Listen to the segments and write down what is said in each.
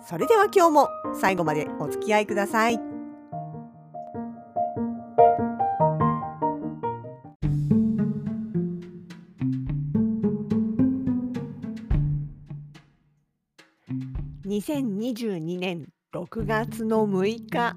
それでは今日も最後までお付き合いください。2022年6月の6日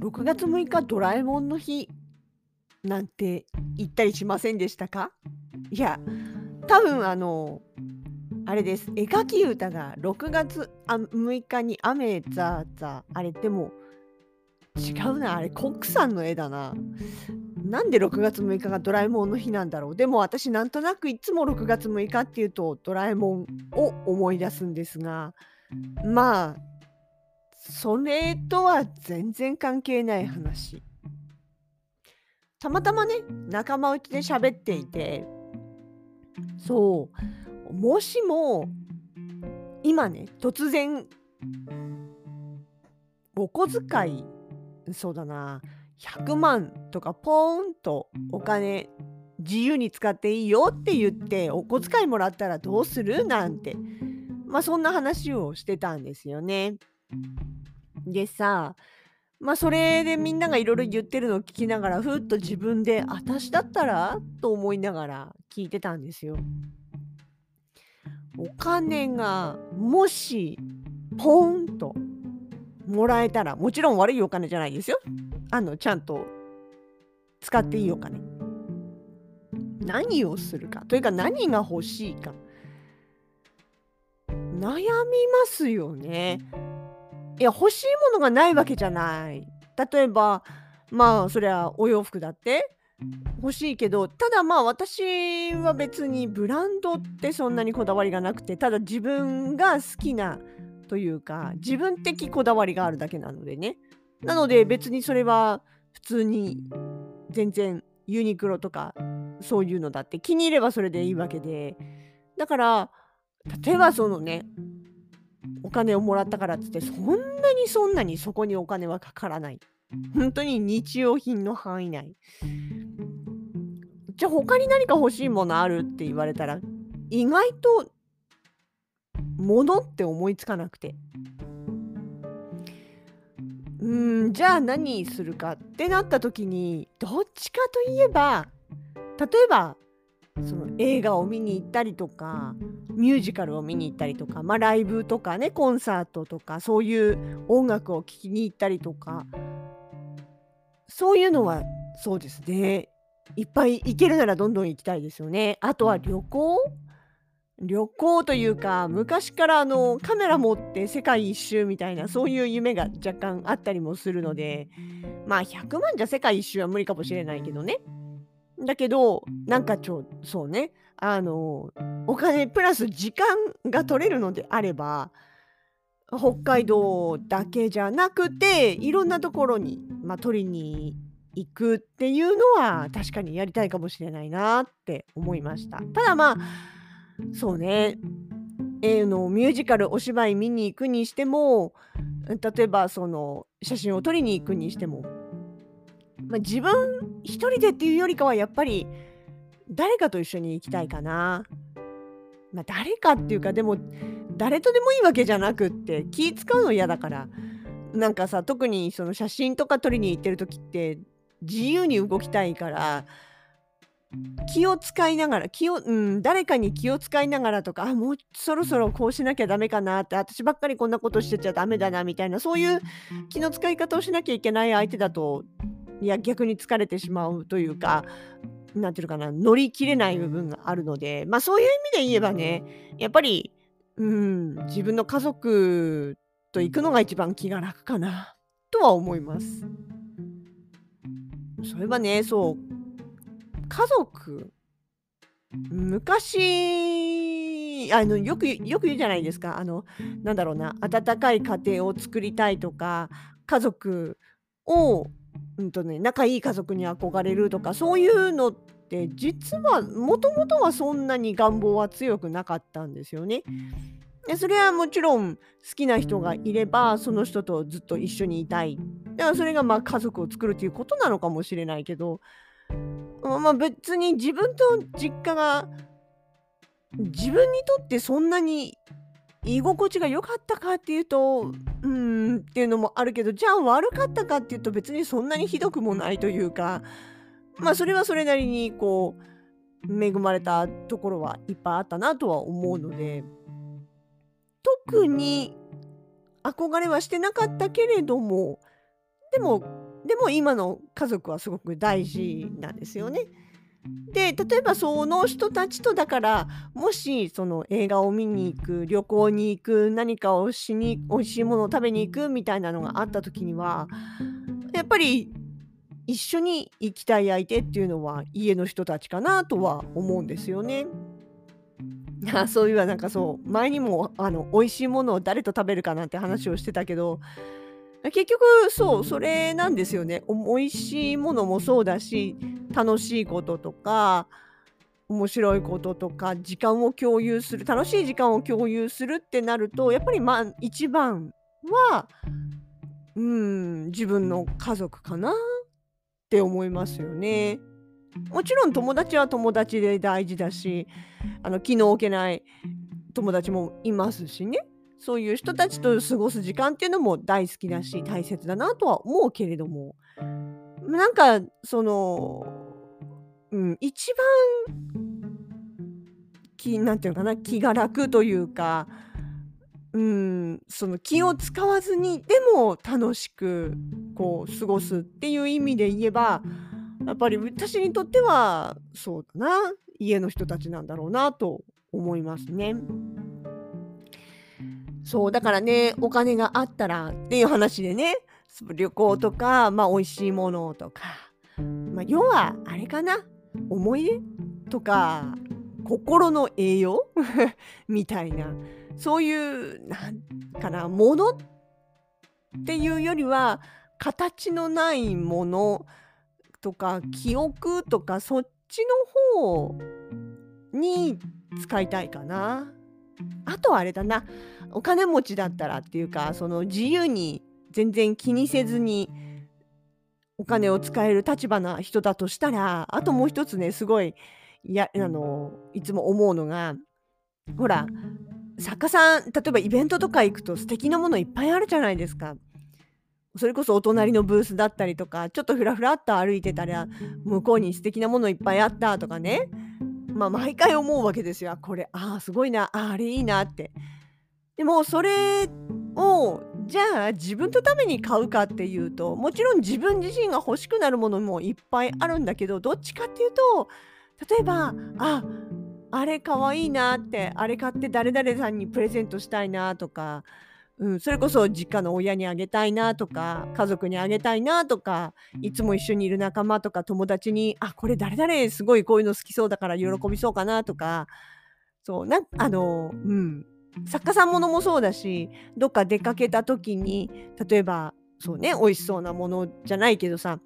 6月6日ドラえもんの日なんて言ったりしませんでしたか？いや多分あのあれです。絵描き歌が6月あ6日に雨ザーザーあれでも違うな。あれコックさんの絵だな。なんで6月6日がドラえもんの日なんだろう。でも私なんとなくいつも6月6日っていうとドラえもんを思い出すんですがまあそれとは全然関係ない話。たまたまね仲間内で喋っていてそう。もしも今ね突然お小遣いそうだな100万とかポーンとお金自由に使っていいよって言ってお小遣いもらったらどうする？なんてまあそんな話をしてたんですよね。でさまあそれでみんながいろいろ言ってるのを聞きながらふっと自分で私だったら？と思いながら聞いてたんですよ。お金がもしポーンともらえたらもちろん悪いお金じゃないですよ。あのちゃんと使っていいお金。何をするかというか何が欲しいか悩みますよね。いや欲しいものがないわけじゃない。例えばまあそりゃお洋服だって欲しいけどただまあ私は別にブランドってそんなにこだわりがなくてただ自分が好きなというか自分的こだわりがあるだけなのでね。なので別にそれは普通に全然ユニクロとかそういうのだって気に入ればそれでいいわけで。だから例えばそのねお金をもらったからっつってそんなにそんなにそこにお金はかからない。本当に日用品の範囲内じゃあ他に何か欲しいものあるって言われたら意外と物って思いつかなくて。うんじゃあ何するかってなった時にどっちかといえば例えばその映画を見に行ったりとかミュージカルを見に行ったりとか、まあ、ライブとかねコンサートとかそういう音楽を聴きに行ったりとかそういうのはそうです。ねいっぱい行けるならどんどん行きたいですよね。あとは旅行？旅行というか昔からあのカメラ持って世界一周みたいなそういう夢が若干あったりもするのでまあ100万じゃ世界一周は無理かもしれないけどね。だけどなんかちょそうね。あのお金プラス時間が取れるのであれば北海道だけじゃなくていろんなところに、まあ、取りに行くっていうのは確かにやりたいかもしれないなって思いました。ただまあそうねえー、のミュージカルお芝居見に行くにしても例えばその写真を撮りに行くにしてもまあ、自分一人でっていうよりかはやっぱり誰かと一緒に行きたいかな。まあ、誰かっていうかでも誰とでもいいわけじゃなくって気使うの嫌だからなんかさ特にその写真とか撮りに行ってる時って自由に動きたいから気を使いながら気を、うん、誰かに気を使いながらとかあもうそろそろこうしなきゃダメかなって私ばっかりこんなことしてちゃダメだなみたいなそういう気の使い方をしなきゃいけない相手だといや逆に疲れてしまうというか何ていうのかな乗り切れない部分があるのでまあそういう意味で言えばねやっぱりうん自分の家族と行くのが一番気が楽かなとは思います。それはねそう家族昔あのよくよく言うじゃないですかあのなんだろうな温かい家庭を作りたいとか家族を、うんとね、仲いい家族に憧れるとかそういうのって実はもともとはそんなに願望は強くなかったんですよね。でそれはもちろん好きな人がいればその人とずっと一緒にいたい。だからそれがまあ家族を作るということなのかもしれないけどまあ別に自分と実家が自分にとってそんなに居心地が良かったかっていうとうんっていうのもあるけどじゃあ悪かったかっていうと別にそんなにひどくもないというかまあそれはそれなりにこう恵まれたところはいっぱいあったなとは思うので。特に憧れはしてなかったけれどもでもでも今の家族はすごく大事なんですよね。で例えばその人たちとだからもしその映画を見に行く旅行に行く何かをしに美味しいものを食べに行くみたいなのがあった時にはやっぱり一緒に行きたい相手っていうのは家の人たちかなとは思うんですよね。あ そういえばなんかそう前にもあの美味しいものを誰と食べるかなんて話をしてたけど結局そうそれなんですよね美味しいものもそうだし楽しいこととか面白いこととか時間を共有する楽しい時間を共有するってなるとやっぱりまあ一番はうん自分の家族かなって思いますよね。もちろん友達は友達で大事だしあの気の置けない友達もいますしね。そういう人たちと過ごす時間っていうのも大好きだし大切だなとは思うけれども。なんかその、うん、一番気なんていうのかな気が楽というか、うん、その気を使わずにでも楽しくこう過ごすっていう意味で言えばやっぱり私にとってはそうだな。家の人たちなんだろうなと思いますね。そうだからねお金があったらっていう話でね。旅行とかまあ美味しいものとか、まあ、要はあれかな。思い出とか心の栄養？みたいな。そういうなんかなものっていうよりは形のないものとか記憶とかそっちの方に使いたいかな。あとはあれだなお金持ちだったらっていうかその自由に全然気にせずにお金を使える立場な人だとしたらあともう一つねすごいやあのいつも思うのがほら作家さん例えばイベントとか行くと素敵なものいっぱいあるじゃないですか。それこそお隣のブースだったりとかちょっとふらふらっと歩いてたら向こうに素敵なものいっぱいあったとかね。まあ毎回思うわけですよ。これああすごいな。ああれいいなって。でもそれをじゃあ自分のために買うかっていうともちろん自分自身が欲しくなるものもいっぱいあるんだけどどっちかっていうと例えばああれかわいいなってあれ買って誰々さんにプレゼントしたいなとか、うん、それこそ実家の親にあげたいなとか家族にあげたいなとかいつも一緒にいる仲間とか友達にあこれ誰々すごいこういうの好きそうだから喜びそうかなとかそうなあのうん作家さんものもそうだしどっか出かけた時に例えばそうね美味しそうなものじゃないけどさ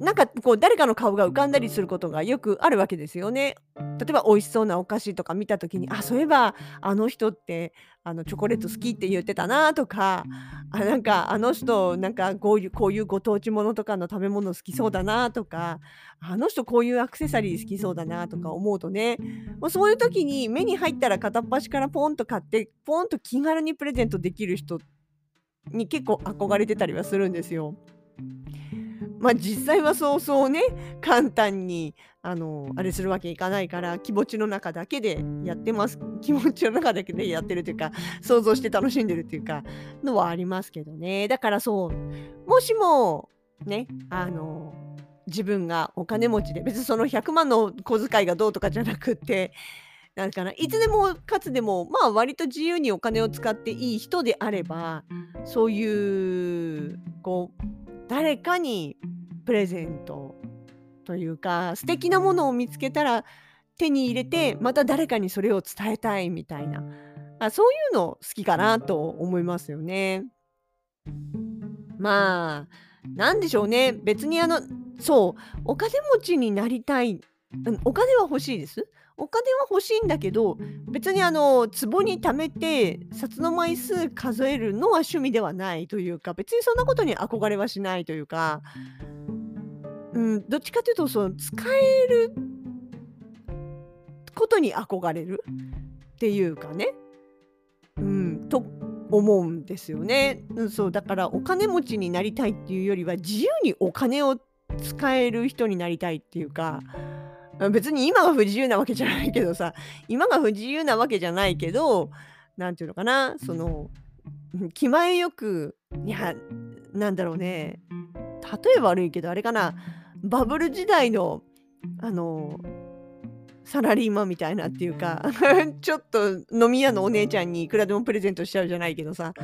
なんかこう誰かの顔が浮かんだりすることがよくあるわけですよね。例えば美味しそうなお菓子とか見た時にあそういえばあの人ってあのチョコレート好きって言ってたなとかあなんかあの人なんかこういうこういうご当地ものとかの食べ物好きそうだなとかあの人こういうアクセサリー好きそうだなとか思うとねもうそういう時に目に入ったら片っ端からポンと買ってポンと気軽にプレゼントできる人に結構憧れてたりはするんですよ。まあ実際はそうそうね簡単にあのあれするわけいかないから気持ちの中だけでやってます。気持ちの中だけでやってるというか想像して楽しんでるっていうかのはありますけどね。だからそうもしもねあの自分がお金持ちで別にその100万の小遣いがどうとかじゃなくってなんかないつでもかつでもまあ割と自由にお金を使っていい人であればそういうこう誰かにプレゼントというか素敵なものを見つけたら手に入れてまた誰かにそれを伝えたいみたいなあそういうの好きかなと思いますよね。まあなんでしょうね別にあのそうお金持ちになりたい、うん、お金は欲しいです。お金は欲しいんだけど別にあの壺に貯めて札の枚数数えるのは趣味ではないというか別にそんなことに憧れはしないというか、うん、どっちかというとその使えることに憧れるっていうかね、うん、と思うんですよね、うん、そう。だからお金持ちになりたいっていうよりは自由にお金を使える人になりたいっていうか別に今が不自由なわけじゃないけどさ今が不自由なわけじゃないけど何て言うのかなその気前よくいやなんだろうね。例え悪いけどあれかな。バブル時代のあのサラリーマンみたいなっていうか ちょっと飲み屋のお姉ちゃんにいくらでもプレゼントしちゃうじゃないけどさ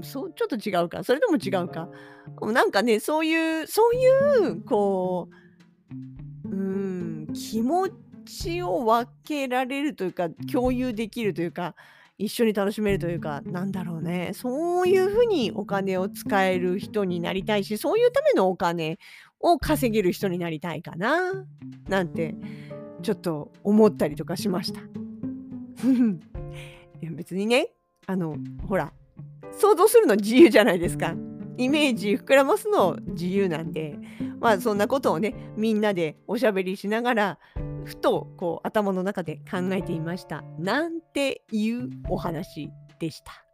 そうちょっと違うか。それとも違うか。なんかねそういうそういうこううん気持ちを分けられるというか共有できるというか一緒に楽しめるというかなんだろうね。そういうふうにお金を使える人になりたいしそういうためのお金を稼げる人になりたいかななんてちょっと思ったりとかしました。いや別にねあのほら想像するの自由じゃないですか。イメージ膨らますの自由なんでまあそんなことをねみんなでおしゃべりしながらふとこう頭の中で考えていましたなんていうお話でした。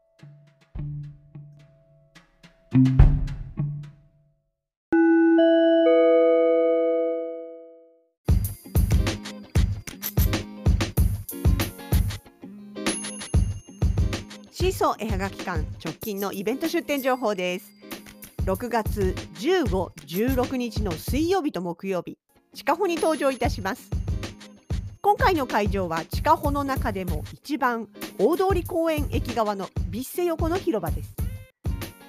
シーソー絵はがき館直近のイベント出店情報です。6月15、16日の水曜日と木曜日、地下穂に登場いたします。今回の会場は地下穂の中でも一番大通公園駅側のビッセ横の広場です。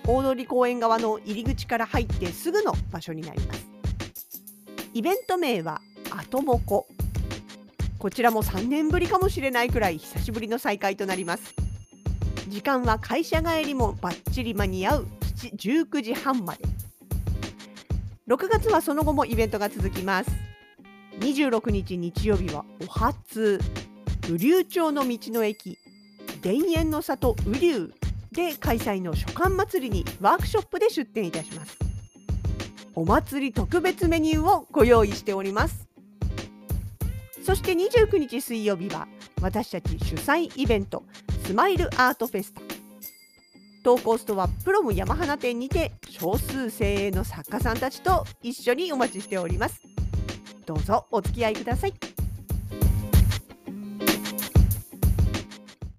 大通公園側の入り口から入ってすぐの場所になります。イベント名はアトモコ。こちらも3年ぶりかもしれないくらい久しぶりの再開となります。時間は会社帰りもバッチリ間に合う。19時半まで。6月はその後もイベントが続きます。26日日曜日はお初。雨竜町の道の駅。田園の里雨竜で開催の書館祭りにワークショップで出展いたします。お祭り特別メニューをご用意しております。そして29日水曜日は私たち主催イベント。スマイルアートフェス。タ投稿ストアプロム山花店にて少数精鋭の作家さんたちと一緒にお待ちしております。どうぞお付き合いください。